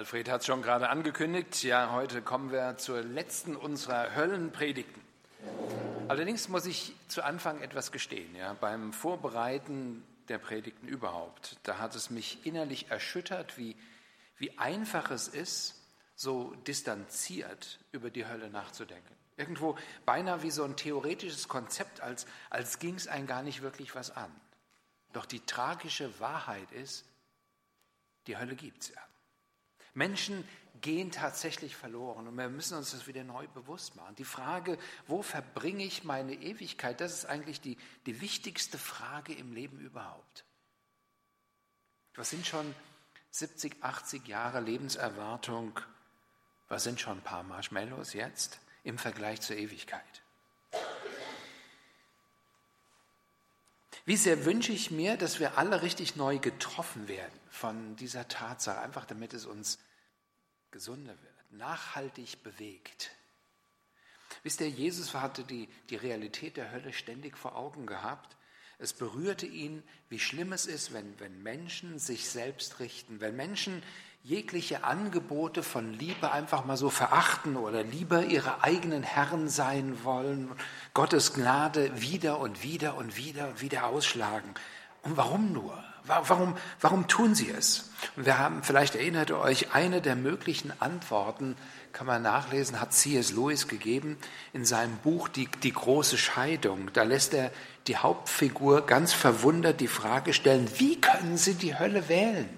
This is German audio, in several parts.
Alfred hat es schon gerade angekündigt. Ja, heute kommen wir zur letzten unserer Höllenpredigten. Allerdings muss ich zu Anfang etwas gestehen. Ja, beim Vorbereiten der Predigten überhaupt, da hat es mich innerlich erschüttert, wie, wie einfach es ist, so distanziert über die Hölle nachzudenken. Irgendwo beinahe wie so ein theoretisches Konzept, als, als ging es einem gar nicht wirklich was an. Doch die tragische Wahrheit ist, die Hölle gibt es ja. Menschen gehen tatsächlich verloren und wir müssen uns das wieder neu bewusst machen. Die Frage, wo verbringe ich meine Ewigkeit, das ist eigentlich die, die wichtigste Frage im Leben überhaupt. Was sind schon 70, 80 Jahre Lebenserwartung? Was sind schon ein paar Marshmallows jetzt im Vergleich zur Ewigkeit? Wie sehr wünsche ich mir, dass wir alle richtig neu getroffen werden von dieser Tatsache, einfach damit es uns gesunder wird, nachhaltig bewegt. Wisst ihr, Jesus hatte die, die Realität der Hölle ständig vor Augen gehabt. Es berührte ihn, wie schlimm es ist, wenn, wenn Menschen sich selbst richten, wenn Menschen jegliche Angebote von Liebe einfach mal so verachten oder lieber ihre eigenen Herren sein wollen, Gottes Gnade wieder und wieder und wieder und wieder ausschlagen. Und warum nur? Warum, warum tun sie es? Und wir haben, vielleicht erinnert ihr euch, eine der möglichen Antworten, kann man nachlesen, hat C.S. Lewis gegeben in seinem Buch die, die große Scheidung. Da lässt er die Hauptfigur ganz verwundert die Frage stellen, wie können sie die Hölle wählen?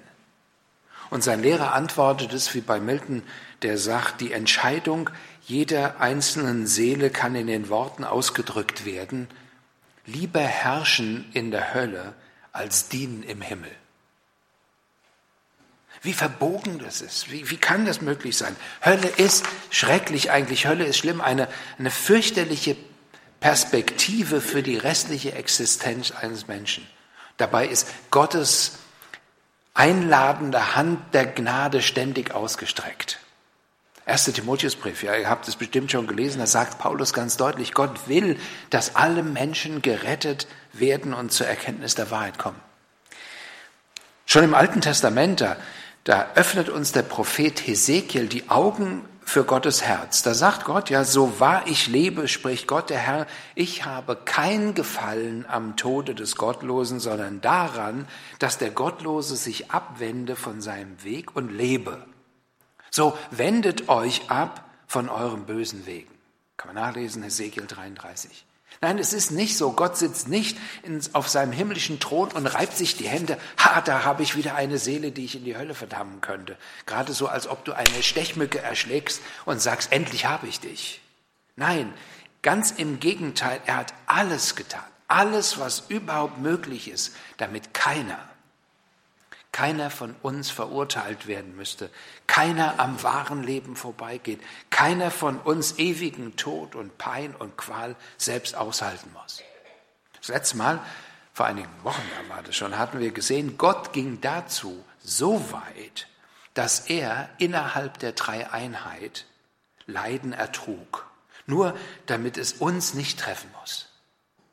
Und sein Lehrer antwortet es wie bei Milton, der sagt, die Entscheidung jeder einzelnen Seele kann in den Worten ausgedrückt werden, lieber herrschen in der Hölle, als dienen im Himmel. Wie verbogen das ist. Wie, wie kann das möglich sein? Hölle ist schrecklich eigentlich. Hölle ist schlimm. Eine, eine fürchterliche Perspektive für die restliche Existenz eines Menschen. Dabei ist Gottes einladende Hand der Gnade ständig ausgestreckt. 1. Timotheusbrief, ja, ihr habt es bestimmt schon gelesen, da sagt Paulus ganz deutlich, Gott will, dass alle Menschen gerettet werden und zur Erkenntnis der Wahrheit kommen. Schon im Alten Testament, da, da öffnet uns der Prophet Hesekiel die Augen für Gottes Herz. Da sagt Gott, ja, so wahr ich lebe, spricht Gott der Herr, ich habe kein Gefallen am Tode des Gottlosen, sondern daran, dass der Gottlose sich abwende von seinem Weg und lebe. So wendet euch ab von euren bösen Wegen. Kann man nachlesen, Ezekiel 33. Nein, es ist nicht so. Gott sitzt nicht auf seinem himmlischen Thron und reibt sich die Hände. Ha, da habe ich wieder eine Seele, die ich in die Hölle verdammen könnte. Gerade so, als ob du eine Stechmücke erschlägst und sagst, endlich habe ich dich. Nein, ganz im Gegenteil. Er hat alles getan. Alles, was überhaupt möglich ist, damit keiner keiner von uns verurteilt werden müsste, keiner am wahren Leben vorbeigeht, keiner von uns ewigen Tod und Pein und Qual selbst aushalten muss. Das letzte Mal, vor einigen Wochen war das schon, hatten wir gesehen, Gott ging dazu so weit, dass er innerhalb der Dreieinheit Leiden ertrug, nur damit es uns nicht treffen muss.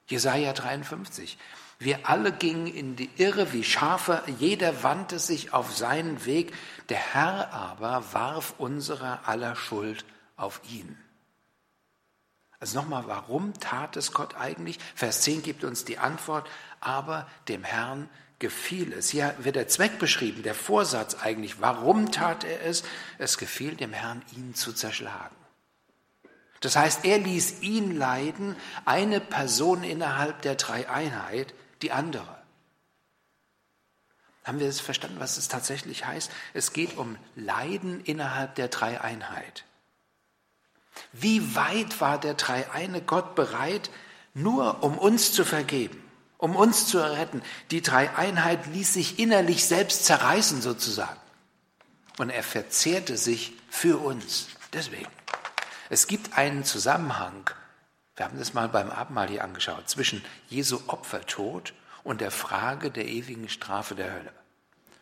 Jesaja 53. Wir alle gingen in die Irre wie Schafe, jeder wandte sich auf seinen Weg, der Herr aber warf unsere aller Schuld auf ihn. Also nochmal, warum tat es Gott eigentlich? Vers 10 gibt uns die Antwort, aber dem Herrn gefiel es. Hier wird der Zweck beschrieben, der Vorsatz eigentlich. Warum tat er es? Es gefiel dem Herrn, ihn zu zerschlagen. Das heißt, er ließ ihn leiden, eine Person innerhalb der Dreieinheit, die andere. Haben wir es verstanden, was es tatsächlich heißt? Es geht um Leiden innerhalb der Dreieinheit. Wie weit war der dreieine Gott bereit, nur um uns zu vergeben, um uns zu retten? Die Dreieinheit ließ sich innerlich selbst zerreißen sozusagen. Und er verzehrte sich für uns. Deswegen. Es gibt einen Zusammenhang wir haben das mal beim Abendmahl hier angeschaut, zwischen Jesu Opfertod und der Frage der ewigen Strafe der Hölle.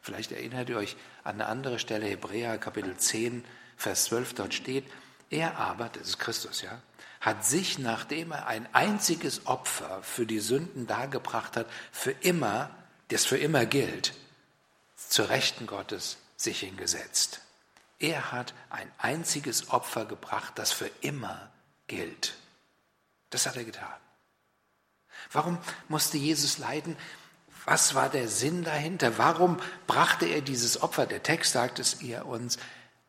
Vielleicht erinnert ihr euch an eine andere Stelle, Hebräer Kapitel 10, Vers 12, dort steht, er aber, das ist Christus, ja, hat sich, nachdem er ein einziges Opfer für die Sünden dargebracht hat, für immer, das für immer gilt, zur Rechten Gottes sich hingesetzt. Er hat ein einziges Opfer gebracht, das für immer gilt. Das hat er getan. Warum musste Jesus leiden? Was war der Sinn dahinter? Warum brachte er dieses Opfer? Der Text sagt es ihr uns,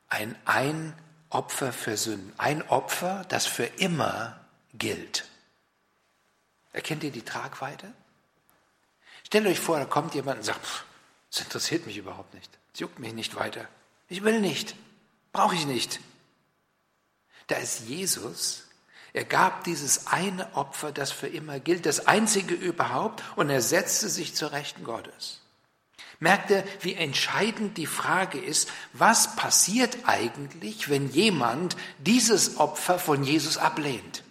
ein ein Opfer für Sünden. Ein Opfer, das für immer gilt. Erkennt ihr die Tragweite? Stellt euch vor, da kommt jemand und sagt, das interessiert mich überhaupt nicht. Es juckt mich nicht weiter. Ich will nicht. Brauche ich nicht. Da ist Jesus. Er gab dieses eine Opfer, das für immer gilt, das einzige überhaupt, und er setzte sich zur Rechten Gottes. Merkt ihr, wie entscheidend die Frage ist, was passiert eigentlich, wenn jemand dieses Opfer von Jesus ablehnt?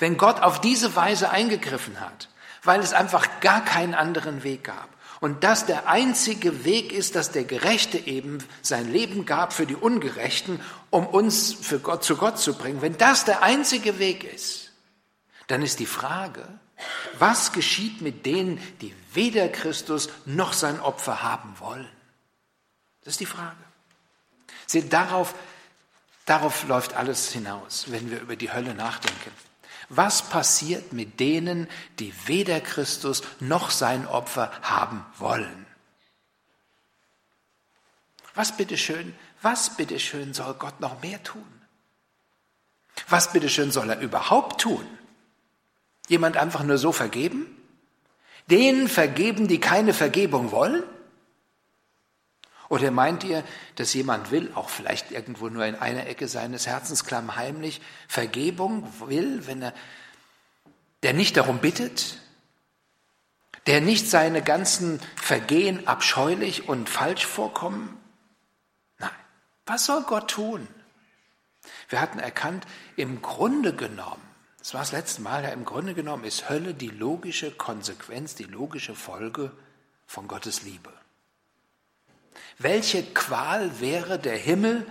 Wenn Gott auf diese Weise eingegriffen hat, weil es einfach gar keinen anderen Weg gab. Und dass der einzige Weg ist, dass der Gerechte eben sein Leben gab für die Ungerechten, um uns für Gott zu Gott zu bringen. Wenn das der einzige Weg ist, dann ist die Frage, was geschieht mit denen, die weder Christus noch sein Opfer haben wollen? Das ist die Frage. Seht, darauf, darauf läuft alles hinaus, wenn wir über die Hölle nachdenken. Was passiert mit denen, die weder Christus noch sein Opfer haben wollen? Was bitteschön, was bitteschön soll Gott noch mehr tun? Was bitteschön soll er überhaupt tun? Jemand einfach nur so vergeben? Denen vergeben, die keine Vergebung wollen? Oder meint ihr, dass jemand will, auch vielleicht irgendwo nur in einer Ecke seines Herzens klammheimlich, Vergebung will, wenn er, der nicht darum bittet, der nicht seine ganzen Vergehen abscheulich und falsch vorkommen? Nein. Was soll Gott tun? Wir hatten erkannt, im Grunde genommen, das war das letzte Mal, ja, im Grunde genommen ist Hölle die logische Konsequenz, die logische Folge von Gottes Liebe. Welche Qual wäre der Himmel,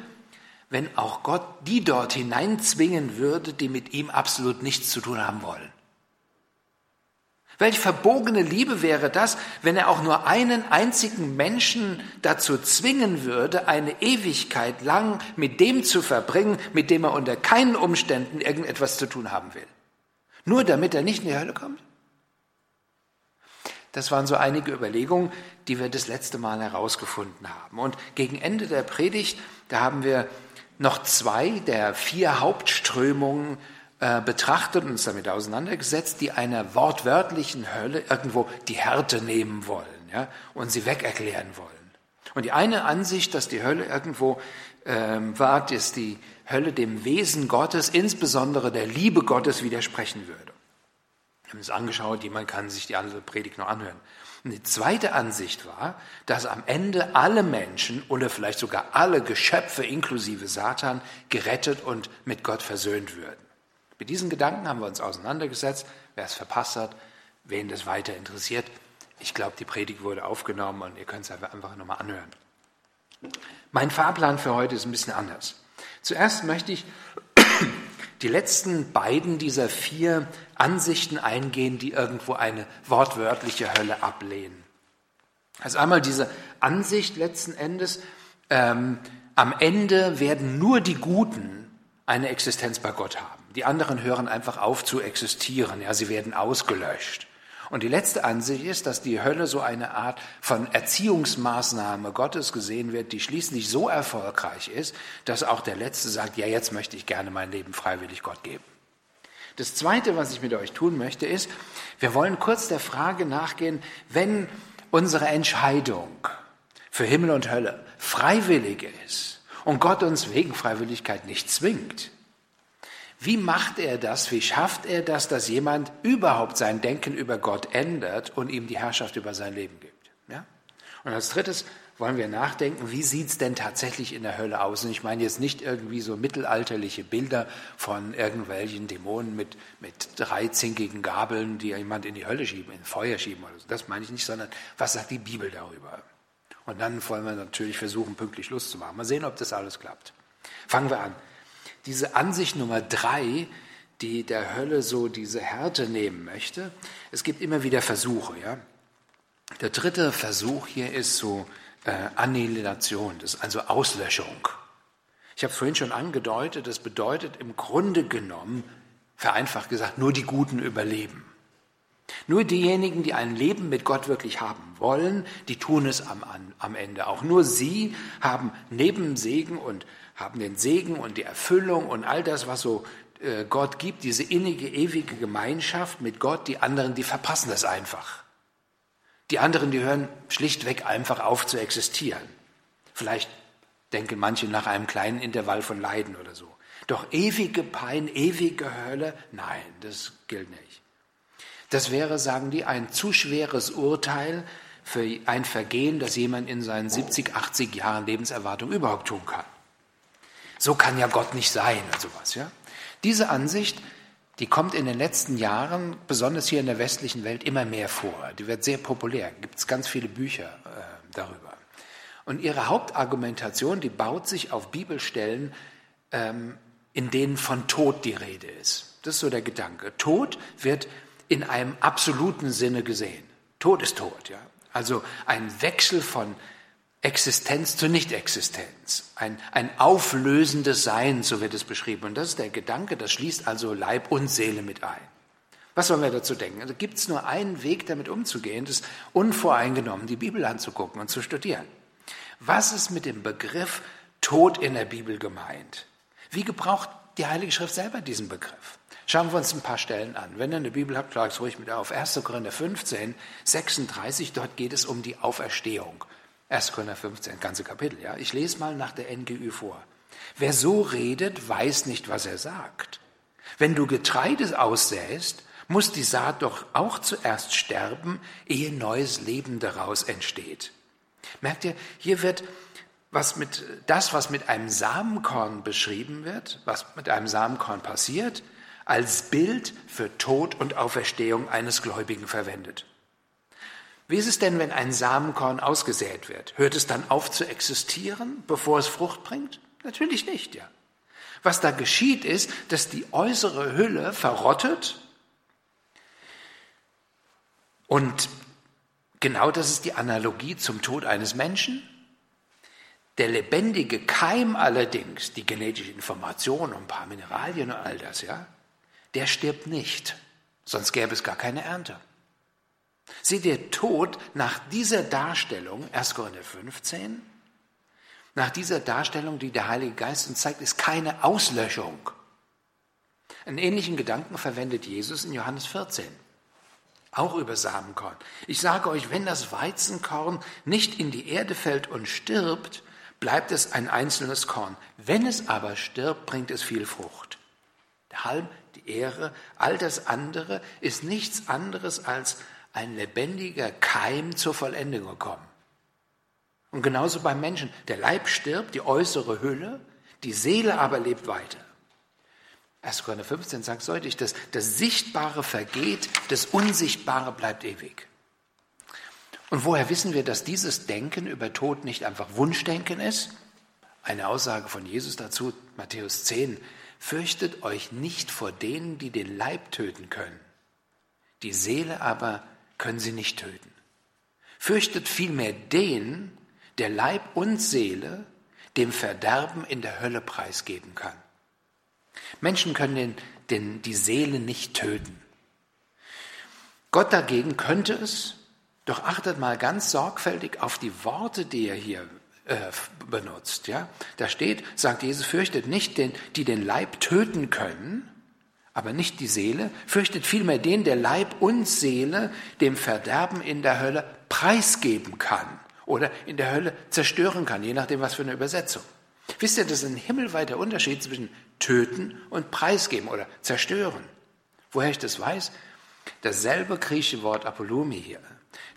wenn auch Gott die dort hineinzwingen würde, die mit ihm absolut nichts zu tun haben wollen? Welch verbogene Liebe wäre das, wenn er auch nur einen einzigen Menschen dazu zwingen würde, eine Ewigkeit lang mit dem zu verbringen, mit dem er unter keinen Umständen irgendetwas zu tun haben will. Nur damit er nicht in die Hölle kommt? Das waren so einige Überlegungen, die wir das letzte Mal herausgefunden haben. Und gegen Ende der Predigt, da haben wir noch zwei der vier Hauptströmungen äh, betrachtet und uns damit auseinandergesetzt, die einer wortwörtlichen Hölle irgendwo die Härte nehmen wollen ja, und sie wegerklären wollen. Und die eine Ansicht, dass die Hölle irgendwo ähm, war, dass die Hölle dem Wesen Gottes, insbesondere der Liebe Gottes, widersprechen würde. Wir haben es angeschaut, jemand kann sich die andere Predigt noch anhören. Die zweite Ansicht war, dass am Ende alle Menschen oder vielleicht sogar alle Geschöpfe inklusive Satan gerettet und mit Gott versöhnt würden. Mit diesen Gedanken haben wir uns auseinandergesetzt. Wer es verpasst hat, wen das weiter interessiert, ich glaube, die Predigt wurde aufgenommen und ihr könnt es einfach nochmal anhören. Mein Fahrplan für heute ist ein bisschen anders. Zuerst möchte ich die letzten beiden dieser vier Ansichten eingehen, die irgendwo eine wortwörtliche Hölle ablehnen. Also einmal diese Ansicht letzten Endes, ähm, am Ende werden nur die Guten eine Existenz bei Gott haben. Die anderen hören einfach auf zu existieren, ja, sie werden ausgelöscht. Und die letzte Ansicht ist, dass die Hölle so eine Art von Erziehungsmaßnahme Gottes gesehen wird, die schließlich so erfolgreich ist, dass auch der Letzte sagt, ja, jetzt möchte ich gerne mein Leben freiwillig Gott geben. Das Zweite, was ich mit euch tun möchte, ist, wir wollen kurz der Frage nachgehen, wenn unsere Entscheidung für Himmel und Hölle freiwillig ist und Gott uns wegen Freiwilligkeit nicht zwingt, wie macht er das? Wie schafft er das, dass jemand überhaupt sein Denken über Gott ändert und ihm die Herrschaft über sein Leben gibt? Ja? Und als drittes wollen wir nachdenken, wie sieht's denn tatsächlich in der Hölle aus? Und ich meine jetzt nicht irgendwie so mittelalterliche Bilder von irgendwelchen Dämonen mit, mit drei zinkigen Gabeln, die jemand in die Hölle schieben, in Feuer schieben oder so. Das meine ich nicht, sondern was sagt die Bibel darüber? Und dann wollen wir natürlich versuchen, pünktlich Lust zu machen. Mal sehen, ob das alles klappt. Fangen wir an diese Ansicht Nummer drei, die der Hölle so diese Härte nehmen möchte. Es gibt immer wieder Versuche. Ja? Der dritte Versuch hier ist so äh, Annihilation, das ist also Auslöschung. Ich habe es vorhin schon angedeutet, das bedeutet im Grunde genommen, vereinfacht gesagt, nur die Guten überleben. Nur diejenigen, die ein Leben mit Gott wirklich haben wollen, die tun es am, am Ende auch. Nur sie haben neben Segen und haben den Segen und die Erfüllung und all das, was so äh, Gott gibt, diese innige, ewige Gemeinschaft mit Gott. Die anderen, die verpassen das einfach. Die anderen, die hören schlichtweg einfach auf zu existieren. Vielleicht denken manche nach einem kleinen Intervall von Leiden oder so. Doch ewige Pein, ewige Hölle, nein, das gilt nicht. Das wäre, sagen die, ein zu schweres Urteil für ein Vergehen, das jemand in seinen 70, 80 Jahren Lebenserwartung überhaupt tun kann. So kann ja Gott nicht sein und sowas, ja. Diese Ansicht, die kommt in den letzten Jahren, besonders hier in der westlichen Welt, immer mehr vor. Die wird sehr populär. Gibt es ganz viele Bücher äh, darüber. Und ihre Hauptargumentation, die baut sich auf Bibelstellen, ähm, in denen von Tod die Rede ist. Das ist so der Gedanke. Tod wird in einem absoluten Sinne gesehen. Tod ist Tod, ja. Also ein Wechsel von Existenz zur Nichtexistenz, ein, ein auflösendes Sein, so wird es beschrieben. Und das ist der Gedanke, das schließt also Leib und Seele mit ein. Was sollen wir dazu denken? Also gibt es nur einen Weg, damit umzugehen, das unvoreingenommen, die Bibel anzugucken und zu studieren. Was ist mit dem Begriff Tod in der Bibel gemeint? Wie gebraucht die Heilige Schrift selber diesen Begriff? Schauen wir uns ein paar Stellen an. Wenn ihr eine Bibel habt, schlag es ruhig mit auf. 1. Korinther 15, 36, dort geht es um die Auferstehung. 1. Korinther 15, ganze Kapitel, ja. Ich lese mal nach der NGÜ vor. Wer so redet, weiß nicht, was er sagt. Wenn du Getreide aussäst, muss die Saat doch auch zuerst sterben, ehe neues Leben daraus entsteht. Merkt ihr, hier wird was mit, das, was mit einem Samenkorn beschrieben wird, was mit einem Samenkorn passiert, als Bild für Tod und Auferstehung eines Gläubigen verwendet. Wie ist es denn, wenn ein Samenkorn ausgesät wird? Hört es dann auf zu existieren, bevor es Frucht bringt? Natürlich nicht, ja. Was da geschieht, ist, dass die äußere Hülle verrottet und genau das ist die Analogie zum Tod eines Menschen. Der lebendige Keim allerdings, die genetische Information und ein paar Mineralien und all das, ja, der stirbt nicht. Sonst gäbe es gar keine Ernte. Seht ihr, Tod nach dieser Darstellung, 1. Korinther 15, nach dieser Darstellung, die der Heilige Geist uns zeigt, ist keine Auslöschung. Einen ähnlichen Gedanken verwendet Jesus in Johannes 14, auch über Samenkorn. Ich sage euch, wenn das Weizenkorn nicht in die Erde fällt und stirbt, bleibt es ein einzelnes Korn. Wenn es aber stirbt, bringt es viel Frucht. Der Halm, die Ehre, all das andere ist nichts anderes als ein lebendiger Keim zur Vollendung gekommen. Und genauso beim Menschen. Der Leib stirbt, die äußere Hülle, die Seele aber lebt weiter. 1. Korinther 15 sagt deutlich, dass das Sichtbare vergeht, das Unsichtbare bleibt ewig. Und woher wissen wir, dass dieses Denken über Tod nicht einfach Wunschdenken ist? Eine Aussage von Jesus dazu, Matthäus 10, fürchtet euch nicht vor denen, die den Leib töten können. Die Seele aber können sie nicht töten. Fürchtet vielmehr den, der Leib und Seele dem Verderben in der Hölle preisgeben kann. Menschen können den, den, die Seele nicht töten. Gott dagegen könnte es, doch achtet mal ganz sorgfältig auf die Worte, die er hier äh, benutzt. Ja? Da steht, sagt Jesus, fürchtet nicht den, die den Leib töten können, aber nicht die Seele, fürchtet vielmehr den, der Leib und Seele dem Verderben in der Hölle preisgeben kann oder in der Hölle zerstören kann, je nachdem, was für eine Übersetzung. Wisst ihr, das ist ein himmelweiter Unterschied zwischen töten und preisgeben oder zerstören. Woher ich das weiß? Dasselbe griechische Wort Apolumi hier,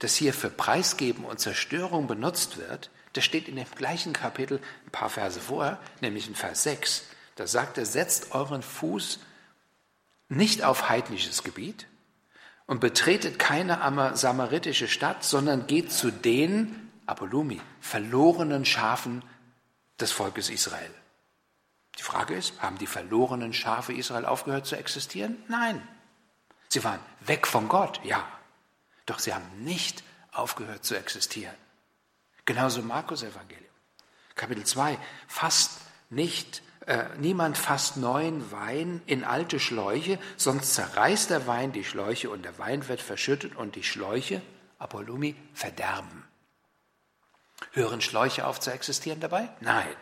das hier für preisgeben und Zerstörung benutzt wird, das steht in dem gleichen Kapitel ein paar Verse vorher, nämlich in Vers 6. Da sagt er, setzt euren Fuß nicht auf heidnisches Gebiet und betretet keine samaritische Stadt, sondern geht zu den, Apolumi, verlorenen Schafen des Volkes Israel. Die Frage ist, haben die verlorenen Schafe Israel aufgehört zu existieren? Nein. Sie waren weg von Gott, ja. Doch sie haben nicht aufgehört zu existieren. Genauso Markus Evangelium. Kapitel 2, fasst nicht, äh, niemand fasst neuen Wein in alte Schläuche, sonst zerreißt der Wein die Schläuche und der Wein wird verschüttet und die Schläuche, Apollumi, verderben. Hören Schläuche auf zu existieren dabei? Nein.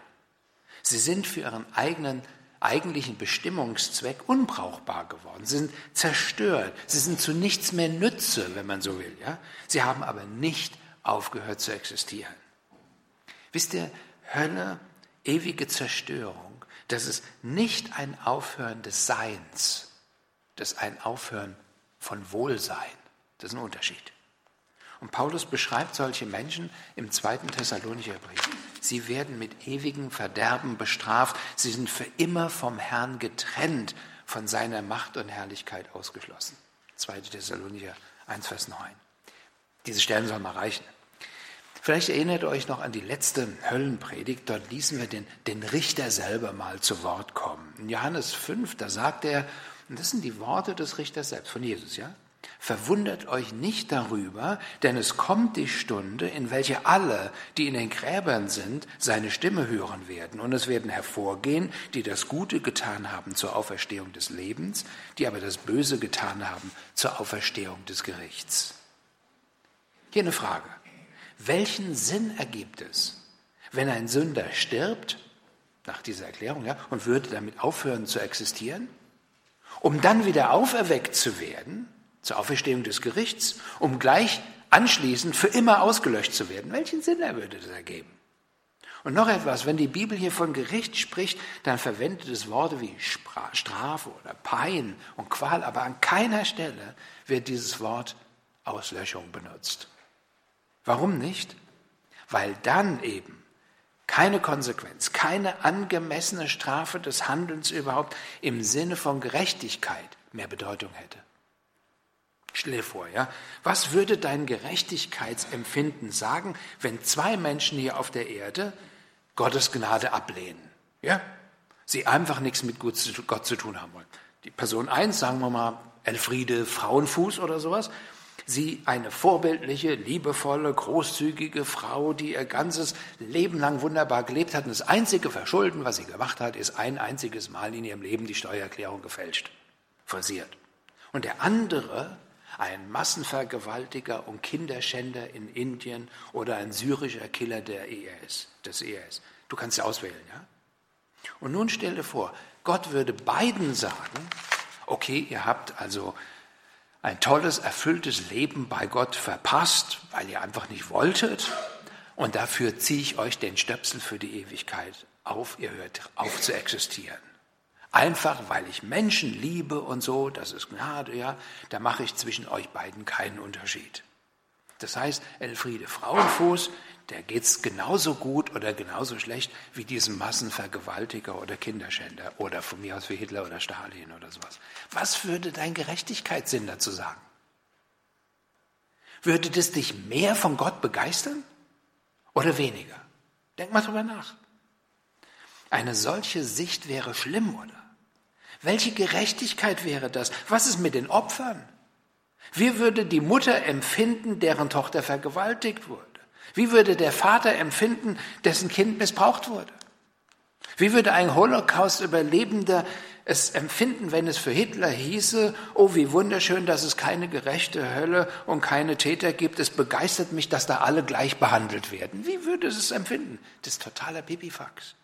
Sie sind für ihren eigenen eigentlichen Bestimmungszweck unbrauchbar geworden. Sie sind zerstört. Sie sind zu nichts mehr Nütze, wenn man so will. Ja? Sie haben aber nicht aufgehört zu existieren. Wisst ihr, Hölle, ewige Zerstörung, das ist nicht ein Aufhören des Seins, das ist ein Aufhören von Wohlsein. Das ist ein Unterschied. Und Paulus beschreibt solche Menschen im zweiten Thessalonicher Brief. Sie werden mit ewigem Verderben bestraft. Sie sind für immer vom Herrn getrennt, von seiner Macht und Herrlichkeit ausgeschlossen. 2. Thessalonicher 1, Vers 9. Diese Stellen sollen mal reichen. Vielleicht erinnert ihr euch noch an die letzte Höllenpredigt. Dort ließen wir den, den Richter selber mal zu Wort kommen. In Johannes 5, da sagt er, und das sind die Worte des Richters selbst, von Jesus, ja? Verwundert euch nicht darüber, denn es kommt die Stunde, in welche alle, die in den Gräbern sind, seine Stimme hören werden. Und es werden hervorgehen, die das Gute getan haben zur Auferstehung des Lebens, die aber das Böse getan haben zur Auferstehung des Gerichts. Hier eine Frage. Welchen Sinn ergibt es, wenn ein Sünder stirbt, nach dieser Erklärung, ja, und würde damit aufhören zu existieren, um dann wieder auferweckt zu werden, zur Auferstehung des Gerichts, um gleich anschließend für immer ausgelöscht zu werden. Welchen Sinn würde das ergeben? Und noch etwas, wenn die Bibel hier von Gericht spricht, dann verwendet es Worte wie Strafe oder Pein und Qual, aber an keiner Stelle wird dieses Wort Auslöschung benutzt. Warum nicht? Weil dann eben keine Konsequenz, keine angemessene Strafe des Handelns überhaupt im Sinne von Gerechtigkeit mehr Bedeutung hätte. Stell dir vor, ja, was würde dein Gerechtigkeitsempfinden sagen, wenn zwei Menschen hier auf der Erde Gottes Gnade ablehnen? Ja? Sie einfach nichts mit Gott zu tun haben wollen. Die Person eins, sagen wir mal, Elfriede Frauenfuß oder sowas, sie eine vorbildliche, liebevolle, großzügige Frau, die ihr ganzes Leben lang wunderbar gelebt hat. Und das einzige Verschulden, was sie gemacht hat, ist ein einziges Mal in ihrem Leben die Steuererklärung gefälscht, versiert. Und der andere ein Massenvergewaltiger und Kinderschänder in Indien oder ein syrischer Killer der ERS, des ERS. Du kannst sie auswählen, ja? Und nun stell dir vor, Gott würde beiden sagen, okay, ihr habt also ein tolles, erfülltes Leben bei Gott verpasst, weil ihr einfach nicht wolltet, und dafür ziehe ich euch den Stöpsel für die Ewigkeit auf, ihr hört auf zu existieren. Einfach weil ich Menschen liebe und so, das ist Gnade, ja, da mache ich zwischen euch beiden keinen Unterschied. Das heißt, Elfriede Frauenfuß, der geht's genauso gut oder genauso schlecht wie diesem Massenvergewaltiger oder Kinderschänder oder von mir aus wie Hitler oder Stalin oder sowas. Was würde dein Gerechtigkeitssinn dazu sagen? Würde das dich mehr von Gott begeistern oder weniger? Denk mal drüber nach. Eine solche Sicht wäre schlimm, oder? Welche Gerechtigkeit wäre das? Was ist mit den Opfern? Wie würde die Mutter empfinden, deren Tochter vergewaltigt wurde? Wie würde der Vater empfinden, dessen Kind missbraucht wurde? Wie würde ein Holocaust-Überlebender es empfinden, wenn es für Hitler hieße, oh, wie wunderschön, dass es keine gerechte Hölle und keine Täter gibt. Es begeistert mich, dass da alle gleich behandelt werden. Wie würde es es empfinden? Das ist totaler Pipifax.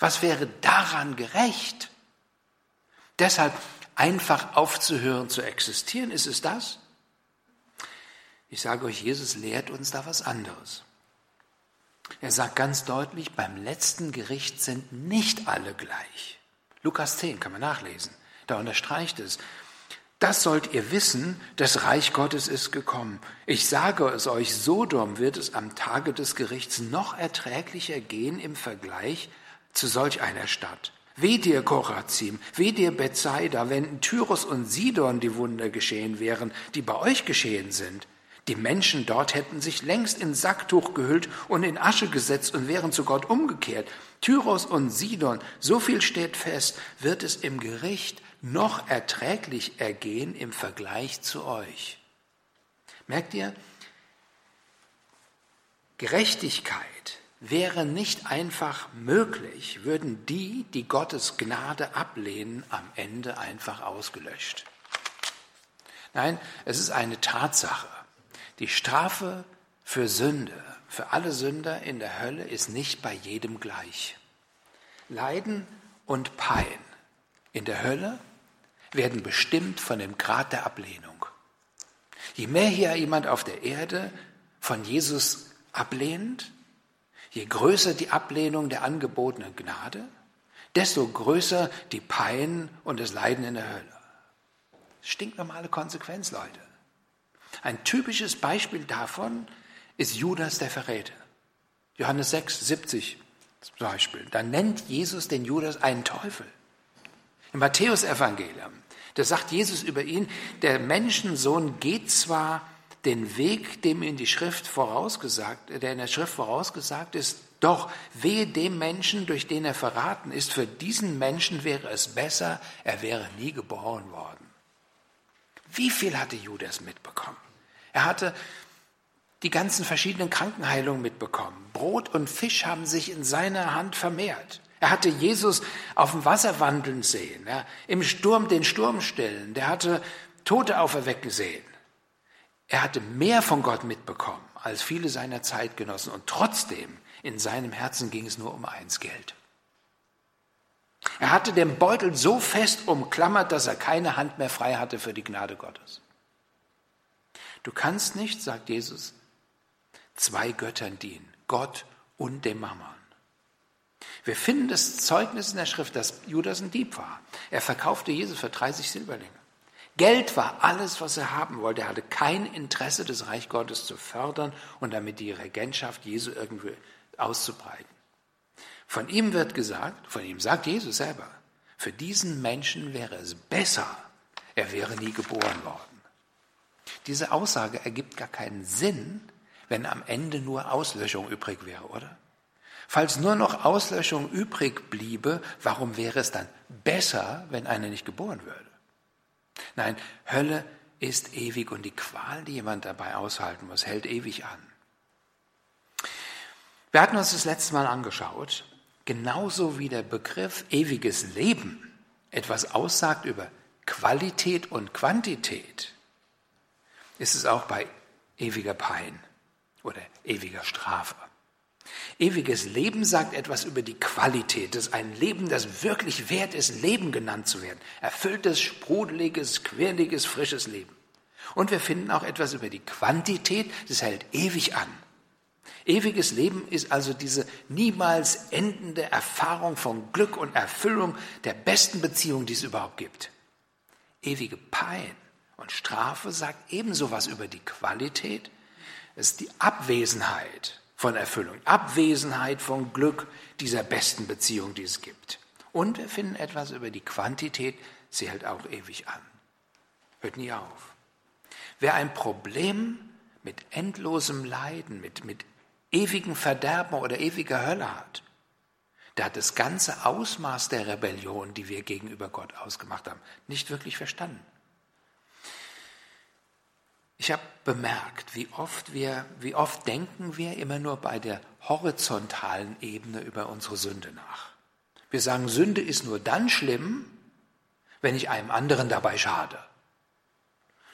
Was wäre daran gerecht? Deshalb einfach aufzuhören zu existieren, ist es das? Ich sage euch, Jesus lehrt uns da was anderes. Er sagt ganz deutlich, beim letzten Gericht sind nicht alle gleich. Lukas 10 kann man nachlesen. Da unterstreicht es. Das sollt ihr wissen, das Reich Gottes ist gekommen. Ich sage es euch, Sodom wird es am Tage des Gerichts noch erträglicher gehen im Vergleich zu solch einer Stadt. Weh dir, Korazim, weh dir, Bethsaida, wenn in Tyrus und Sidon die Wunder geschehen wären, die bei euch geschehen sind. Die Menschen dort hätten sich längst in Sacktuch gehüllt und in Asche gesetzt und wären zu Gott umgekehrt. Tyrus und Sidon, so viel steht fest, wird es im Gericht noch erträglich ergehen im Vergleich zu euch. Merkt ihr, Gerechtigkeit wäre nicht einfach möglich, würden die, die Gottes Gnade ablehnen, am Ende einfach ausgelöscht. Nein, es ist eine Tatsache. Die Strafe für Sünde, für alle Sünder in der Hölle ist nicht bei jedem gleich. Leiden und Pein in der Hölle werden bestimmt von dem Grad der Ablehnung. Je mehr hier jemand auf der Erde von Jesus ablehnt, je größer die Ablehnung der angebotenen Gnade, desto größer die Pein und das Leiden in der Hölle. Stinknormale Konsequenz, Leute. Ein typisches Beispiel davon ist Judas der Verräter. Johannes 6, 70 zum Beispiel. Da nennt Jesus den Judas einen Teufel. Im Matthäusevangelium, da sagt Jesus über ihn, der Menschensohn geht zwar den Weg, dem in die Schrift vorausgesagt, der in der Schrift vorausgesagt ist, doch wehe dem Menschen, durch den er verraten ist, für diesen Menschen wäre es besser, er wäre nie geboren worden. Wie viel hatte Judas mitbekommen? Er hatte die ganzen verschiedenen Krankenheilungen mitbekommen. Brot und Fisch haben sich in seiner Hand vermehrt. Er hatte Jesus auf dem Wasser wandeln sehen, ja, im Sturm den Sturm stillen. Der hatte Tote auferwecken sehen. Er hatte mehr von Gott mitbekommen als viele seiner Zeitgenossen und trotzdem in seinem Herzen ging es nur um eins Geld. Er hatte den Beutel so fest umklammert, dass er keine Hand mehr frei hatte für die Gnade Gottes. Du kannst nicht, sagt Jesus, zwei Göttern dienen, Gott und dem Mammon. Wir finden das Zeugnis in der Schrift, dass Judas ein Dieb war. Er verkaufte Jesus für 30 Silberlinge. Geld war alles, was er haben wollte. Er hatte kein Interesse, das Reich Gottes zu fördern und damit die Regentschaft Jesu irgendwie auszubreiten. Von ihm wird gesagt, von ihm sagt Jesus selber, für diesen Menschen wäre es besser, er wäre nie geboren worden. Diese Aussage ergibt gar keinen Sinn, wenn am Ende nur Auslöschung übrig wäre, oder? Falls nur noch Auslöschung übrig bliebe, warum wäre es dann besser, wenn einer nicht geboren würde? Nein, Hölle ist ewig und die Qual, die jemand dabei aushalten muss, hält ewig an. Wir hatten uns das letzte Mal angeschaut, genauso wie der Begriff ewiges Leben etwas aussagt über Qualität und Quantität, ist es auch bei ewiger Pein oder ewiger Strafe. Ewiges Leben sagt etwas über die Qualität. Das ist ein Leben, das wirklich wert ist, Leben genannt zu werden. Erfülltes, sprudeliges, quirliges, frisches Leben. Und wir finden auch etwas über die Quantität. Das hält ewig an. Ewiges Leben ist also diese niemals endende Erfahrung von Glück und Erfüllung der besten Beziehung, die es überhaupt gibt. Ewige Pein und Strafe sagt ebenso was über die Qualität. Es ist die Abwesenheit von Erfüllung, Abwesenheit von Glück dieser besten Beziehung, die es gibt. Und wir finden etwas über die Quantität, sie hält auch ewig an. Hört nie auf. Wer ein Problem mit endlosem Leiden, mit, mit ewigen Verderben oder ewiger Hölle hat, der hat das ganze Ausmaß der Rebellion, die wir gegenüber Gott ausgemacht haben, nicht wirklich verstanden. Ich habe bemerkt, wie oft wir, wie oft denken wir immer nur bei der horizontalen Ebene über unsere Sünde nach. Wir sagen, Sünde ist nur dann schlimm, wenn ich einem anderen dabei schade.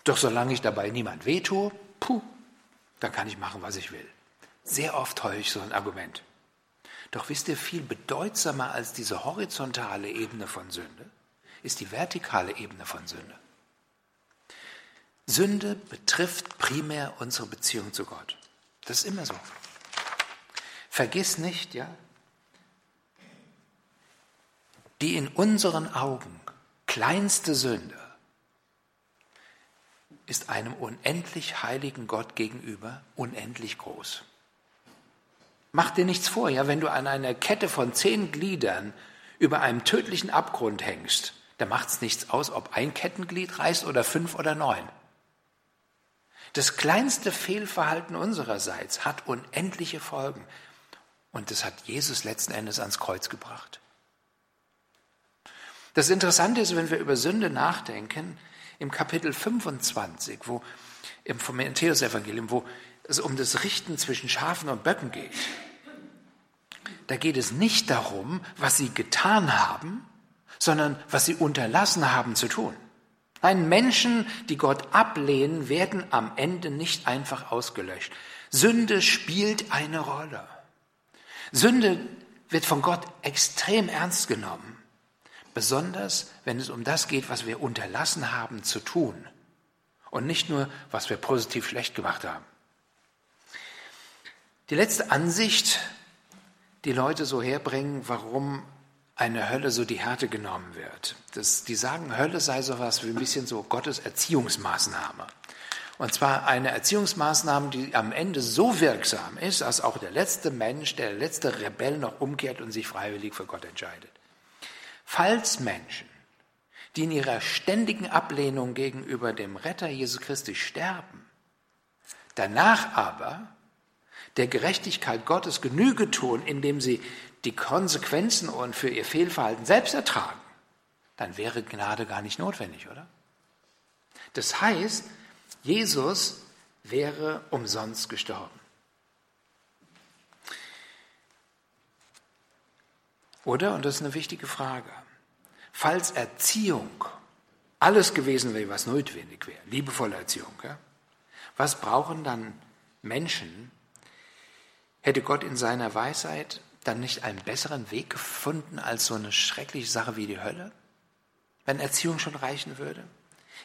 Doch solange ich dabei niemand wehtue, puh, dann kann ich machen, was ich will. Sehr oft höre ich so ein Argument. Doch wisst ihr, viel bedeutsamer als diese horizontale Ebene von Sünde ist die vertikale Ebene von Sünde. Sünde betrifft primär unsere Beziehung zu Gott. Das ist immer so. Vergiss nicht, ja, die in unseren Augen kleinste Sünde ist einem unendlich heiligen Gott gegenüber unendlich groß. Mach dir nichts vor, ja, wenn du an einer Kette von zehn Gliedern über einem tödlichen Abgrund hängst, da macht es nichts aus, ob ein Kettenglied reißt oder fünf oder neun. Das kleinste Fehlverhalten unsererseits hat unendliche Folgen. Und das hat Jesus letzten Endes ans Kreuz gebracht. Das Interessante ist, wenn wir über Sünde nachdenken, im Kapitel 25, wo im Matthäus-Evangelium, wo es um das Richten zwischen Schafen und Böcken geht, da geht es nicht darum, was sie getan haben, sondern was sie unterlassen haben zu tun. Nein, Menschen, die Gott ablehnen, werden am Ende nicht einfach ausgelöscht. Sünde spielt eine Rolle. Sünde wird von Gott extrem ernst genommen, besonders wenn es um das geht, was wir unterlassen haben zu tun und nicht nur, was wir positiv schlecht gemacht haben. Die letzte Ansicht, die Leute so herbringen, warum eine Hölle so die Härte genommen wird. Das, die sagen, Hölle sei so was wie ein bisschen so Gottes Erziehungsmaßnahme. Und zwar eine Erziehungsmaßnahme, die am Ende so wirksam ist, dass auch der letzte Mensch, der letzte Rebell noch umkehrt und sich freiwillig für Gott entscheidet. Falls Menschen, die in ihrer ständigen Ablehnung gegenüber dem Retter Jesus Christi sterben, danach aber der Gerechtigkeit Gottes Genüge tun, indem sie die Konsequenzen und für ihr Fehlverhalten selbst ertragen, dann wäre Gnade gar nicht notwendig, oder? Das heißt, Jesus wäre umsonst gestorben. Oder, und das ist eine wichtige Frage, falls Erziehung alles gewesen wäre, was notwendig wäre, liebevolle Erziehung, ja, was brauchen dann Menschen, Hätte Gott in seiner Weisheit dann nicht einen besseren Weg gefunden als so eine schreckliche Sache wie die Hölle? Wenn Erziehung schon reichen würde?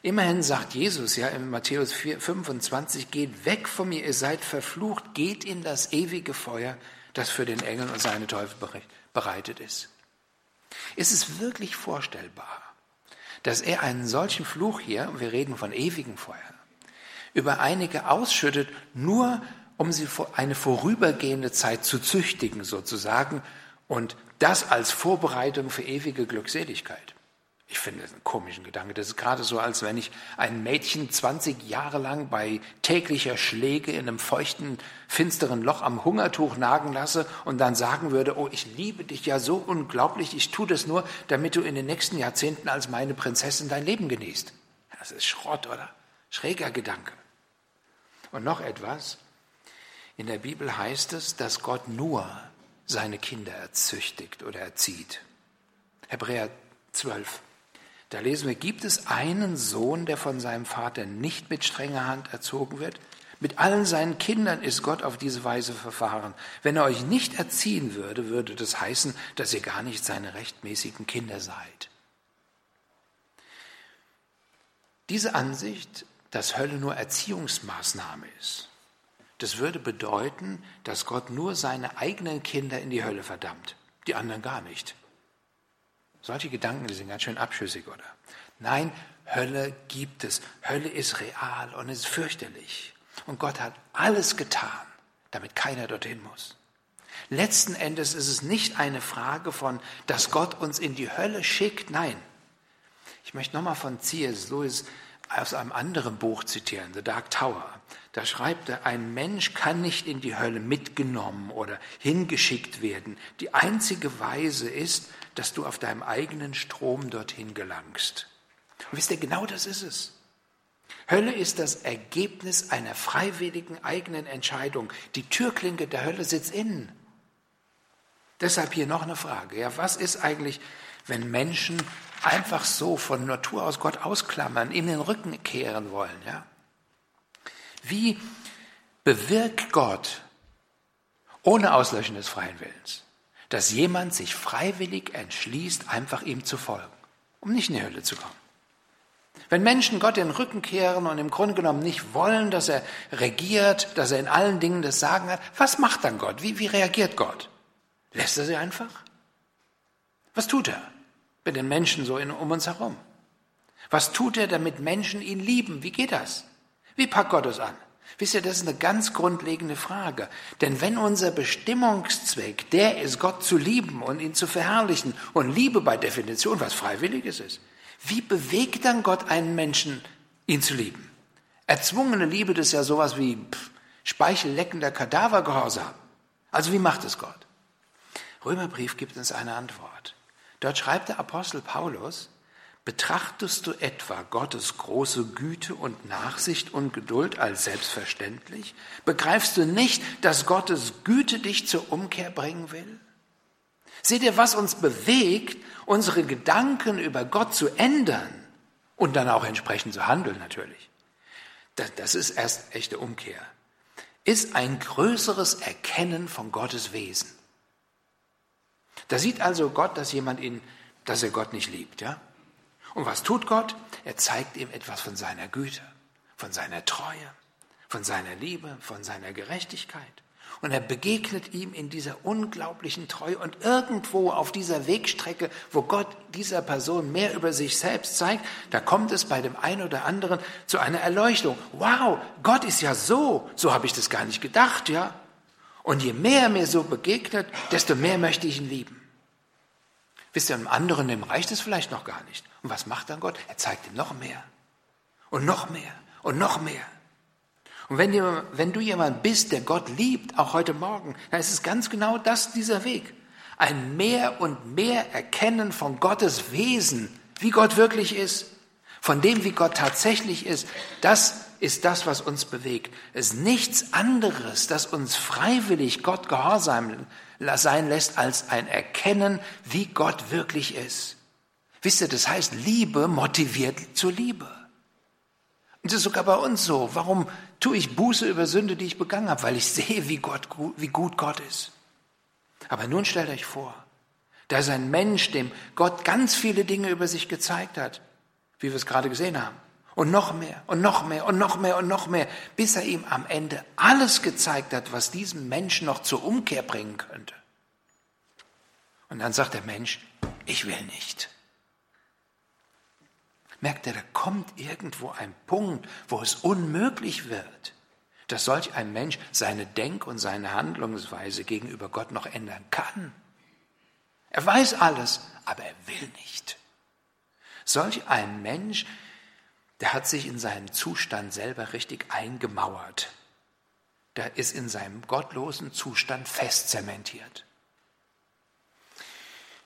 Immerhin sagt Jesus ja in Matthäus 4, 25, geht weg von mir, ihr seid verflucht, geht in das ewige Feuer, das für den Engel und seine Teufel bereitet ist. Ist es wirklich vorstellbar, dass er einen solchen Fluch hier, wir reden von ewigem Feuer, über einige ausschüttet, nur um sie eine vorübergehende Zeit zu züchtigen sozusagen und das als Vorbereitung für ewige Glückseligkeit. Ich finde das einen komischen Gedanke. Das ist gerade so, als wenn ich ein Mädchen 20 Jahre lang bei täglicher Schläge in einem feuchten, finsteren Loch am Hungertuch nagen lasse und dann sagen würde, oh, ich liebe dich ja so unglaublich, ich tue das nur, damit du in den nächsten Jahrzehnten als meine Prinzessin dein Leben genießt. Das ist Schrott, oder? Schräger Gedanke. Und noch etwas. In der Bibel heißt es, dass Gott nur seine Kinder erzüchtigt oder erzieht. Hebräer 12. Da lesen wir, gibt es einen Sohn, der von seinem Vater nicht mit strenger Hand erzogen wird? Mit allen seinen Kindern ist Gott auf diese Weise verfahren. Wenn er euch nicht erziehen würde, würde das heißen, dass ihr gar nicht seine rechtmäßigen Kinder seid. Diese Ansicht, dass Hölle nur Erziehungsmaßnahme ist, das würde bedeuten, dass Gott nur seine eigenen Kinder in die Hölle verdammt, die anderen gar nicht. Solche Gedanken, die sind ganz schön abschüssig, oder? Nein, Hölle gibt es. Hölle ist real und ist fürchterlich. Und Gott hat alles getan, damit keiner dorthin muss. Letzten Endes ist es nicht eine Frage von, dass Gott uns in die Hölle schickt. Nein. Ich möchte nochmal von C.S. Lewis aus einem anderen Buch zitieren, The Dark Tower. Da schreibt er, ein Mensch kann nicht in die Hölle mitgenommen oder hingeschickt werden. Die einzige Weise ist, dass du auf deinem eigenen Strom dorthin gelangst. Und wisst ihr, genau das ist es. Hölle ist das Ergebnis einer freiwilligen eigenen Entscheidung. Die Türklinke der Hölle sitzt innen. Deshalb hier noch eine Frage. Ja, was ist eigentlich, wenn Menschen einfach so von Natur aus Gott ausklammern, ihm den Rücken kehren wollen? Ja? Wie bewirkt Gott ohne Auslöschen des freien Willens, dass jemand sich freiwillig entschließt, einfach ihm zu folgen, um nicht in die Hölle zu kommen? Wenn Menschen Gott den Rücken kehren und im Grunde genommen nicht wollen, dass er regiert, dass er in allen Dingen das Sagen hat, was macht dann Gott? Wie, wie reagiert Gott? Lässt er sie einfach? Was tut er mit den Menschen so in, um uns herum? Was tut er, damit Menschen ihn lieben? Wie geht das? Wie packt Gott es an? Wisst ihr, das ist eine ganz grundlegende Frage. Denn wenn unser Bestimmungszweck der ist, Gott zu lieben und ihn zu verherrlichen und Liebe bei Definition was Freiwilliges ist, wie bewegt dann Gott einen Menschen, ihn zu lieben? Erzwungene Liebe, das ist ja sowas wie pff, speichelleckender Kadavergehorsam. Also wie macht es Gott? Römerbrief gibt uns eine Antwort. Dort schreibt der Apostel Paulus, Betrachtest du etwa Gottes große Güte und Nachsicht und Geduld als selbstverständlich? Begreifst du nicht, dass Gottes Güte dich zur Umkehr bringen will? Seht ihr, was uns bewegt, unsere Gedanken über Gott zu ändern und dann auch entsprechend zu handeln natürlich? Das, das ist erst echte Umkehr. Ist ein größeres Erkennen von Gottes Wesen. Da sieht also Gott, dass jemand ihn, dass er Gott nicht liebt, ja? Und was tut Gott? Er zeigt ihm etwas von seiner Güte, von seiner Treue, von seiner Liebe, von seiner Gerechtigkeit. Und er begegnet ihm in dieser unglaublichen Treue und irgendwo auf dieser Wegstrecke, wo Gott dieser Person mehr über sich selbst zeigt, da kommt es bei dem einen oder anderen zu einer Erleuchtung. Wow, Gott ist ja so, so habe ich das gar nicht gedacht, ja. Und je mehr er mir so begegnet, desto mehr möchte ich ihn lieben. Wisst ihr, einem anderen, dem reicht es vielleicht noch gar nicht. Und was macht dann Gott? Er zeigt ihm noch mehr. Und noch mehr. Und noch mehr. Und wenn, ihr, wenn du jemand bist, der Gott liebt, auch heute Morgen, dann ist es ganz genau das, dieser Weg. Ein mehr und mehr Erkennen von Gottes Wesen, wie Gott wirklich ist, von dem, wie Gott tatsächlich ist, das ist das, was uns bewegt. Es ist nichts anderes, das uns freiwillig Gott gehorsam sein lässt, als ein Erkennen, wie Gott wirklich ist. Wisst ihr, das heißt, Liebe motiviert zur Liebe. Und das ist sogar bei uns so. Warum tue ich Buße über Sünde, die ich begangen habe? Weil ich sehe, wie, Gott, wie gut Gott ist. Aber nun stellt euch vor, da ist ein Mensch, dem Gott ganz viele Dinge über sich gezeigt hat, wie wir es gerade gesehen haben. Und noch mehr und noch mehr und noch mehr und noch mehr, bis er ihm am Ende alles gezeigt hat, was diesen Menschen noch zur Umkehr bringen könnte. Und dann sagt der Mensch, ich will nicht. Merkt er, da kommt irgendwo ein Punkt, wo es unmöglich wird, dass solch ein Mensch seine Denk- und seine Handlungsweise gegenüber Gott noch ändern kann. Er weiß alles, aber er will nicht. Solch ein Mensch der hat sich in seinem Zustand selber richtig eingemauert. Der ist in seinem gottlosen Zustand festzementiert.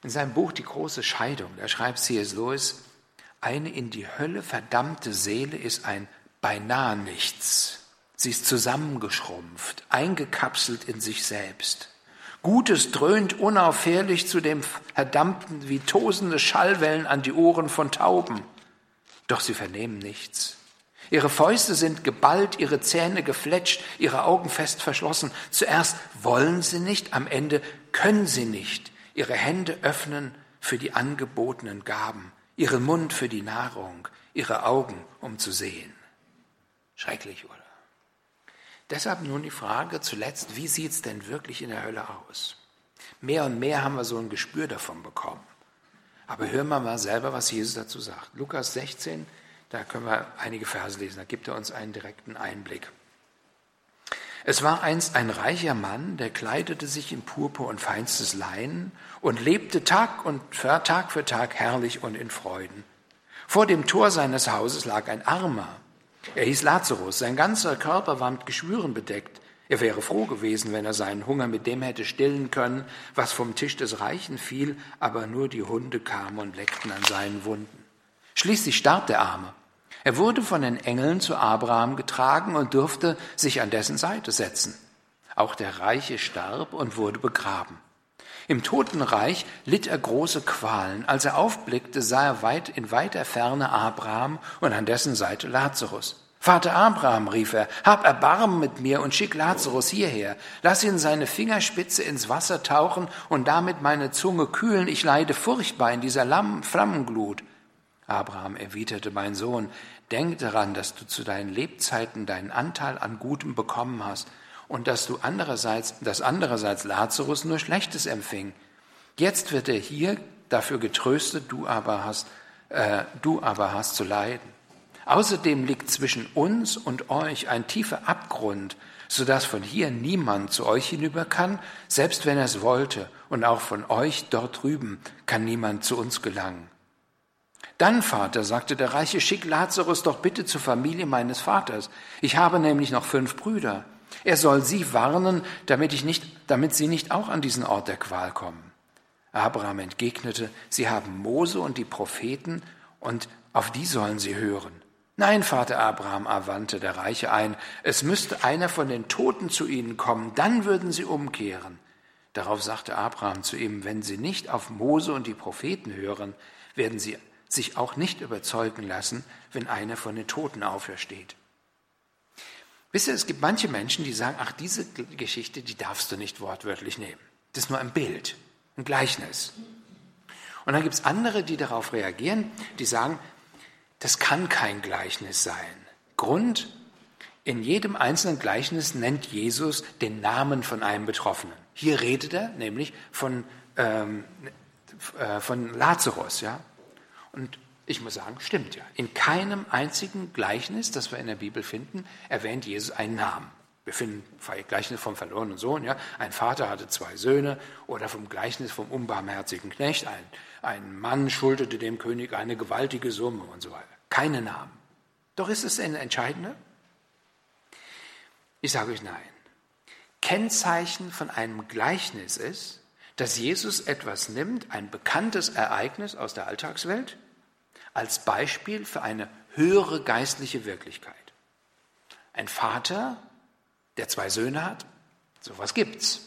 In seinem Buch Die große Scheidung, da schreibt C.S. Lewis, eine in die Hölle verdammte Seele ist ein beinahe nichts. Sie ist zusammengeschrumpft, eingekapselt in sich selbst. Gutes dröhnt unaufhörlich zu dem Verdammten wie tosende Schallwellen an die Ohren von Tauben. Doch sie vernehmen nichts. Ihre Fäuste sind geballt, ihre Zähne gefletscht, ihre Augen fest verschlossen. Zuerst wollen sie nicht, am Ende können sie nicht ihre Hände öffnen für die angebotenen Gaben, ihren Mund für die Nahrung, ihre Augen, um zu sehen. Schrecklich, oder? Deshalb nun die Frage zuletzt, wie sieht es denn wirklich in der Hölle aus? Mehr und mehr haben wir so ein Gespür davon bekommen. Aber hören wir mal selber, was Jesus dazu sagt. Lukas 16, da können wir einige Verse lesen, da gibt er uns einen direkten Einblick. Es war einst ein reicher Mann, der kleidete sich in Purpur und feinstes Leinen und lebte Tag und Tag für Tag herrlich und in Freuden. Vor dem Tor seines Hauses lag ein Armer. Er hieß Lazarus, sein ganzer Körper war mit Geschwüren bedeckt. Er wäre froh gewesen, wenn er seinen Hunger mit dem hätte stillen können, was vom Tisch des Reichen fiel, aber nur die Hunde kamen und leckten an seinen Wunden. Schließlich starb der Arme. Er wurde von den Engeln zu Abraham getragen und durfte sich an dessen Seite setzen. Auch der Reiche starb und wurde begraben. Im Totenreich litt er große Qualen. Als er aufblickte, sah er weit in weiter Ferne Abraham und an dessen Seite Lazarus. Vater Abraham, rief er, hab Erbarmen mit mir und schick Lazarus hierher. Lass ihn seine Fingerspitze ins Wasser tauchen und damit meine Zunge kühlen. Ich leide furchtbar in dieser Flammenglut. Abraham erwiderte, mein Sohn, denk daran, dass du zu deinen Lebzeiten deinen Anteil an Gutem bekommen hast und dass du andererseits, dass andererseits Lazarus nur Schlechtes empfing. Jetzt wird er hier dafür getröstet, du aber hast, äh, du aber hast zu leiden. Außerdem liegt zwischen uns und euch ein tiefer Abgrund, so dass von hier niemand zu euch hinüber kann, selbst wenn er es wollte, und auch von euch dort drüben kann niemand zu uns gelangen. Dann, Vater, sagte der Reiche, schick Lazarus doch bitte zur Familie meines Vaters. Ich habe nämlich noch fünf Brüder. Er soll sie warnen, damit, ich nicht, damit sie nicht auch an diesen Ort der Qual kommen. Abraham entgegnete, sie haben Mose und die Propheten, und auf die sollen sie hören. Nein, Vater Abraham, erwandte der Reiche ein, es müsste einer von den Toten zu ihnen kommen, dann würden sie umkehren. Darauf sagte Abraham zu ihm, wenn sie nicht auf Mose und die Propheten hören, werden sie sich auch nicht überzeugen lassen, wenn einer von den Toten aufersteht. Wisst ihr, es gibt manche Menschen, die sagen, ach, diese Geschichte, die darfst du nicht wortwörtlich nehmen. Das ist nur ein Bild, ein Gleichnis. Und dann gibt es andere, die darauf reagieren, die sagen, das kann kein Gleichnis sein. Grund, in jedem einzelnen Gleichnis nennt Jesus den Namen von einem Betroffenen. Hier redet er nämlich von, ähm, äh, von Lazarus. Ja? Und ich muss sagen, stimmt ja. In keinem einzigen Gleichnis, das wir in der Bibel finden, erwähnt Jesus einen Namen. Wir finden Gleichnis vom verlorenen Sohn, ja. Ein Vater hatte zwei Söhne oder vom Gleichnis vom unbarmherzigen Knecht. Ein, ein Mann schuldete dem König eine gewaltige Summe und so weiter. Keine Namen. Doch ist es ein Entscheidender? Ich sage euch nein. Kennzeichen von einem Gleichnis ist, dass Jesus etwas nimmt, ein bekanntes Ereignis aus der Alltagswelt, als Beispiel für eine höhere geistliche Wirklichkeit. Ein Vater, der zwei Söhne hat, sowas gibt's.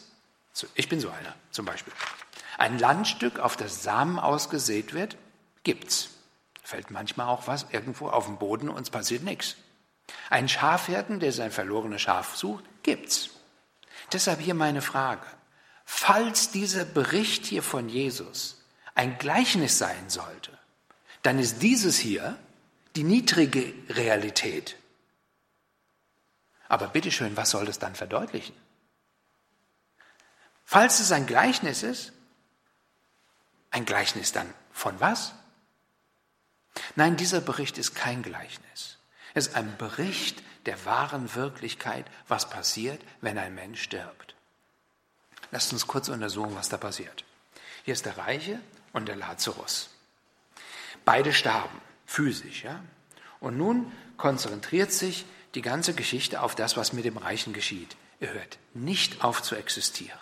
Ich bin so einer zum Beispiel. Ein Landstück, auf das Samen ausgesät wird, gibt's. Fällt manchmal auch was irgendwo auf den Boden und es passiert nichts. Ein Schafhirten, der sein verlorenes Schaf sucht, gibt's. Deshalb hier meine Frage. Falls dieser Bericht hier von Jesus ein Gleichnis sein sollte, dann ist dieses hier die niedrige Realität. Aber bitteschön, was soll das dann verdeutlichen? Falls es ein Gleichnis ist, ein Gleichnis dann von was? Nein, dieser Bericht ist kein Gleichnis. Es ist ein Bericht der wahren Wirklichkeit, was passiert, wenn ein Mensch stirbt. Lasst uns kurz untersuchen, was da passiert. Hier ist der Reiche und der Lazarus. Beide starben, physisch. Ja? Und nun konzentriert sich die ganze Geschichte auf das, was mit dem Reichen geschieht. Er hört nicht auf zu existieren.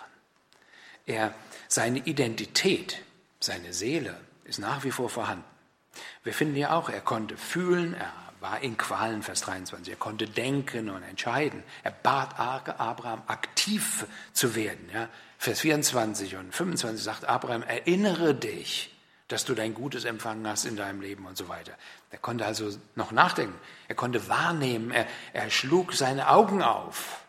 Er, seine Identität, seine Seele ist nach wie vor vorhanden. Wir finden ja auch, er konnte fühlen, er war in Qualen, Vers 23, er konnte denken und entscheiden. Er bat Abraham, aktiv zu werden. Ja. Vers 24 und 25 sagt Abraham, erinnere dich, dass du dein Gutes empfangen hast in deinem Leben und so weiter. Er konnte also noch nachdenken, er konnte wahrnehmen, er, er schlug seine Augen auf.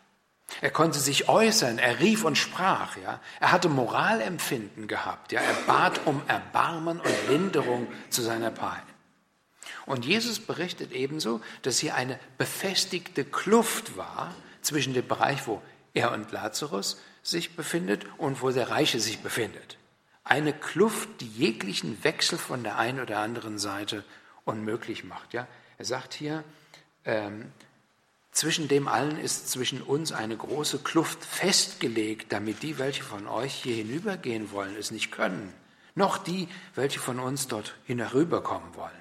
Er konnte sich äußern, er rief und sprach, ja. Er hatte Moralempfinden gehabt, ja. Er bat um Erbarmen und Linderung zu seiner Pein. Und Jesus berichtet ebenso, dass hier eine befestigte Kluft war zwischen dem Bereich, wo er und Lazarus sich befindet und wo der Reiche sich befindet. Eine Kluft, die jeglichen Wechsel von der einen oder anderen Seite unmöglich macht. Ja? Er sagt hier, ähm, zwischen dem allen ist zwischen uns eine große Kluft festgelegt, damit die, welche von euch hier hinübergehen wollen, es nicht können, noch die, welche von uns dort hinüberkommen wollen.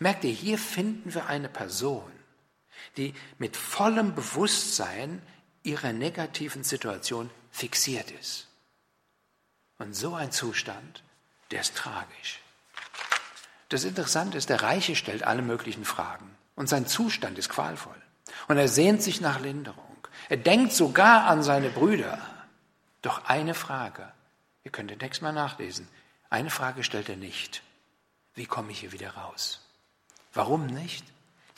Merkt ihr, hier finden wir eine Person, die mit vollem Bewusstsein ihrer negativen Situation fixiert ist. Und so ein Zustand, der ist tragisch. Das Interessante ist, der Reiche stellt alle möglichen Fragen und sein Zustand ist qualvoll. Und er sehnt sich nach Linderung. Er denkt sogar an seine Brüder. Doch eine Frage, ihr könnt den Text mal nachlesen, eine Frage stellt er nicht. Wie komme ich hier wieder raus? Warum nicht?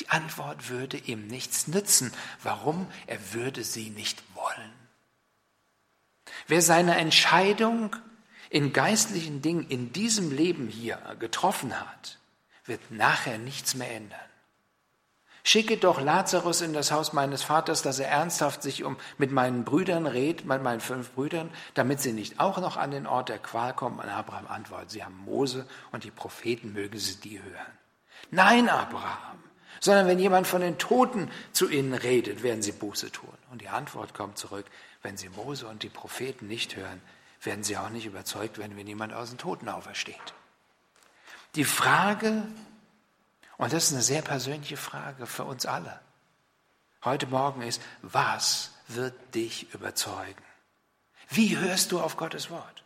Die Antwort würde ihm nichts nützen. Warum? Er würde sie nicht wollen. Wer seine Entscheidung in geistlichen Dingen in diesem Leben hier getroffen hat, wird nachher nichts mehr ändern. Schicke doch Lazarus in das Haus meines Vaters, dass er ernsthaft sich um, mit meinen Brüdern redet, mit meinen fünf Brüdern, damit sie nicht auch noch an den Ort der Qual kommen. Und Abraham antwortet, sie haben Mose und die Propheten, mögen sie die hören. Nein, Abraham, sondern wenn jemand von den Toten zu ihnen redet, werden sie Buße tun. Und die Antwort kommt zurück, wenn sie Mose und die Propheten nicht hören, werden sie auch nicht überzeugt werden, wenn jemand aus den Toten aufersteht. Die Frage, und das ist eine sehr persönliche Frage für uns alle, heute Morgen ist, was wird dich überzeugen? Wie hörst du auf Gottes Wort?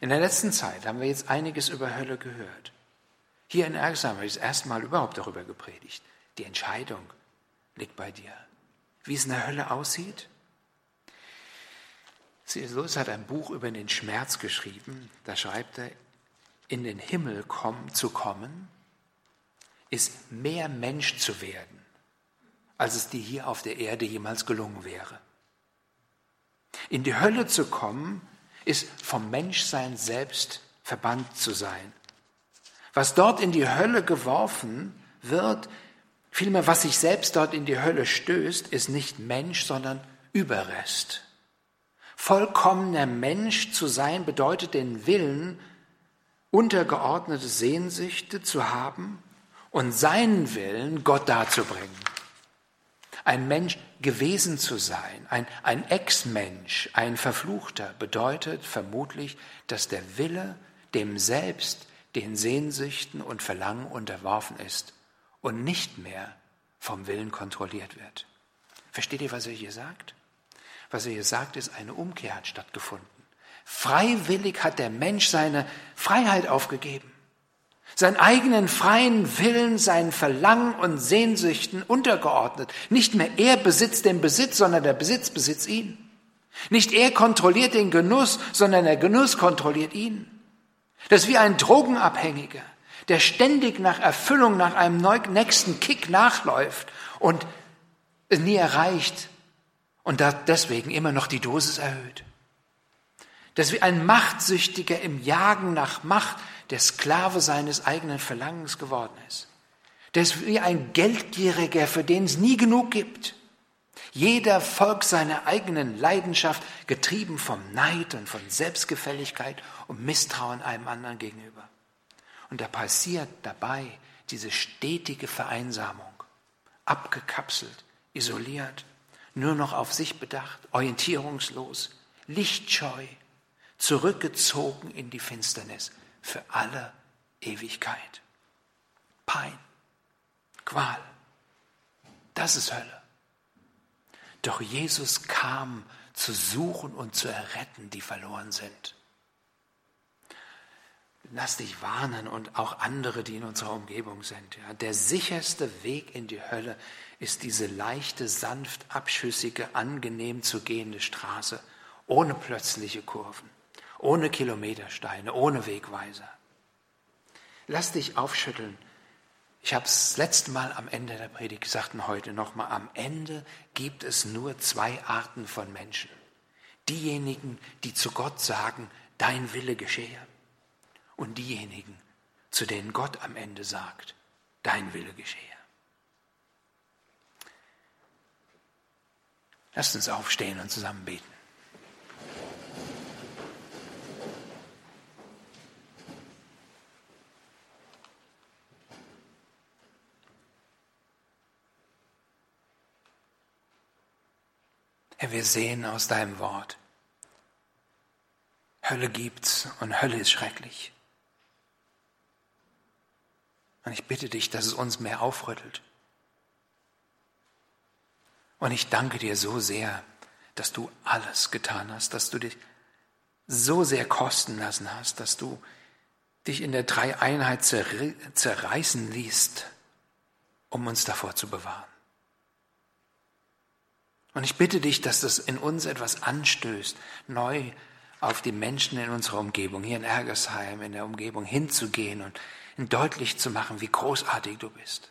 In der letzten Zeit haben wir jetzt einiges über Hölle gehört. Hier in Ergsheim habe ich das erste Mal überhaupt darüber gepredigt. Die Entscheidung liegt bei dir. Wie es in der Hölle aussieht? C.S. Lewis hat ein Buch über den Schmerz geschrieben. Da schreibt er, in den Himmel kommen, zu kommen, ist mehr Mensch zu werden, als es dir hier auf der Erde jemals gelungen wäre. In die Hölle zu kommen, ist vom Menschsein selbst verbannt zu sein. Was dort in die Hölle geworfen wird, vielmehr was sich selbst dort in die Hölle stößt, ist nicht Mensch, sondern Überrest. Vollkommener Mensch zu sein bedeutet den Willen, untergeordnete Sehnsüchte zu haben und seinen Willen Gott darzubringen. Ein Mensch gewesen zu sein, ein, ein Ex-Mensch, ein Verfluchter, bedeutet vermutlich, dass der Wille dem Selbst, den Sehnsüchten und Verlangen unterworfen ist und nicht mehr vom Willen kontrolliert wird. Versteht ihr, was er hier sagt? Was er hier sagt, ist, eine Umkehr hat stattgefunden. Freiwillig hat der Mensch seine Freiheit aufgegeben, seinen eigenen freien Willen, seinen Verlangen und Sehnsüchten untergeordnet. Nicht mehr er besitzt den Besitz, sondern der Besitz besitzt ihn. Nicht er kontrolliert den Genuss, sondern der Genuss kontrolliert ihn. Das ist wie ein Drogenabhängiger, der ständig nach Erfüllung, nach einem nächsten Kick nachläuft und es nie erreicht und deswegen immer noch die Dosis erhöht. Das ist wie ein Machtsüchtiger im Jagen nach Macht, der Sklave seines eigenen Verlangens geworden ist. Das ist wie ein Geldgieriger, für den es nie genug gibt. Jeder folgt seiner eigenen Leidenschaft, getrieben vom Neid und von Selbstgefälligkeit und Misstrauen einem anderen gegenüber. Und da passiert dabei diese stetige Vereinsamung, abgekapselt, isoliert, nur noch auf sich bedacht, orientierungslos, lichtscheu, zurückgezogen in die Finsternis für alle Ewigkeit. Pein, Qual, das ist Hölle. Doch Jesus kam zu suchen und zu erretten, die verloren sind. Lass dich warnen und auch andere, die in unserer Umgebung sind. Ja. Der sicherste Weg in die Hölle ist diese leichte, sanft abschüssige, angenehm zu gehende Straße, ohne plötzliche Kurven ohne Kilometersteine, ohne Wegweiser. Lass dich aufschütteln. Ich habe es letzte Mal am Ende der Predigt gesagt und heute nochmal. Am Ende gibt es nur zwei Arten von Menschen. Diejenigen, die zu Gott sagen, dein Wille geschehe. Und diejenigen, zu denen Gott am Ende sagt, dein Wille geschehe. Lasst uns aufstehen und zusammen beten. Herr, wir sehen aus deinem Wort, Hölle gibt's und Hölle ist schrecklich. Und ich bitte dich, dass es uns mehr aufrüttelt. Und ich danke dir so sehr, dass du alles getan hast, dass du dich so sehr kosten lassen hast, dass du dich in der Dreieinheit zerreißen ließt, um uns davor zu bewahren. Und ich bitte dich, dass das in uns etwas anstößt, neu auf die Menschen in unserer Umgebung, hier in Ergersheim, in der Umgebung hinzugehen und deutlich zu machen, wie großartig du bist.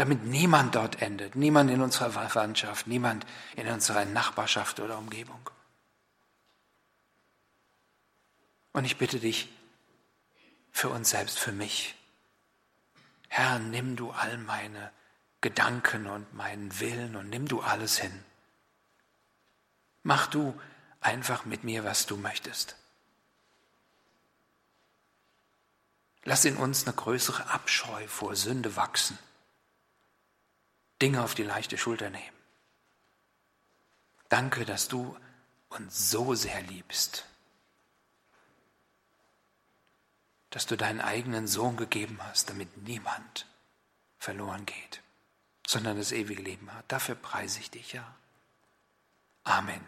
Damit niemand dort endet, niemand in unserer Verwandtschaft, niemand in unserer Nachbarschaft oder Umgebung. Und ich bitte dich für uns selbst, für mich. Herr, nimm du all meine Gedanken und meinen Willen und nimm du alles hin. Mach du einfach mit mir, was du möchtest. Lass in uns eine größere Abscheu vor Sünde wachsen. Dinge auf die leichte Schulter nehmen. Danke, dass du uns so sehr liebst, dass du deinen eigenen Sohn gegeben hast, damit niemand verloren geht sondern das ewige Leben hat. Dafür preise ich dich, ja. Amen.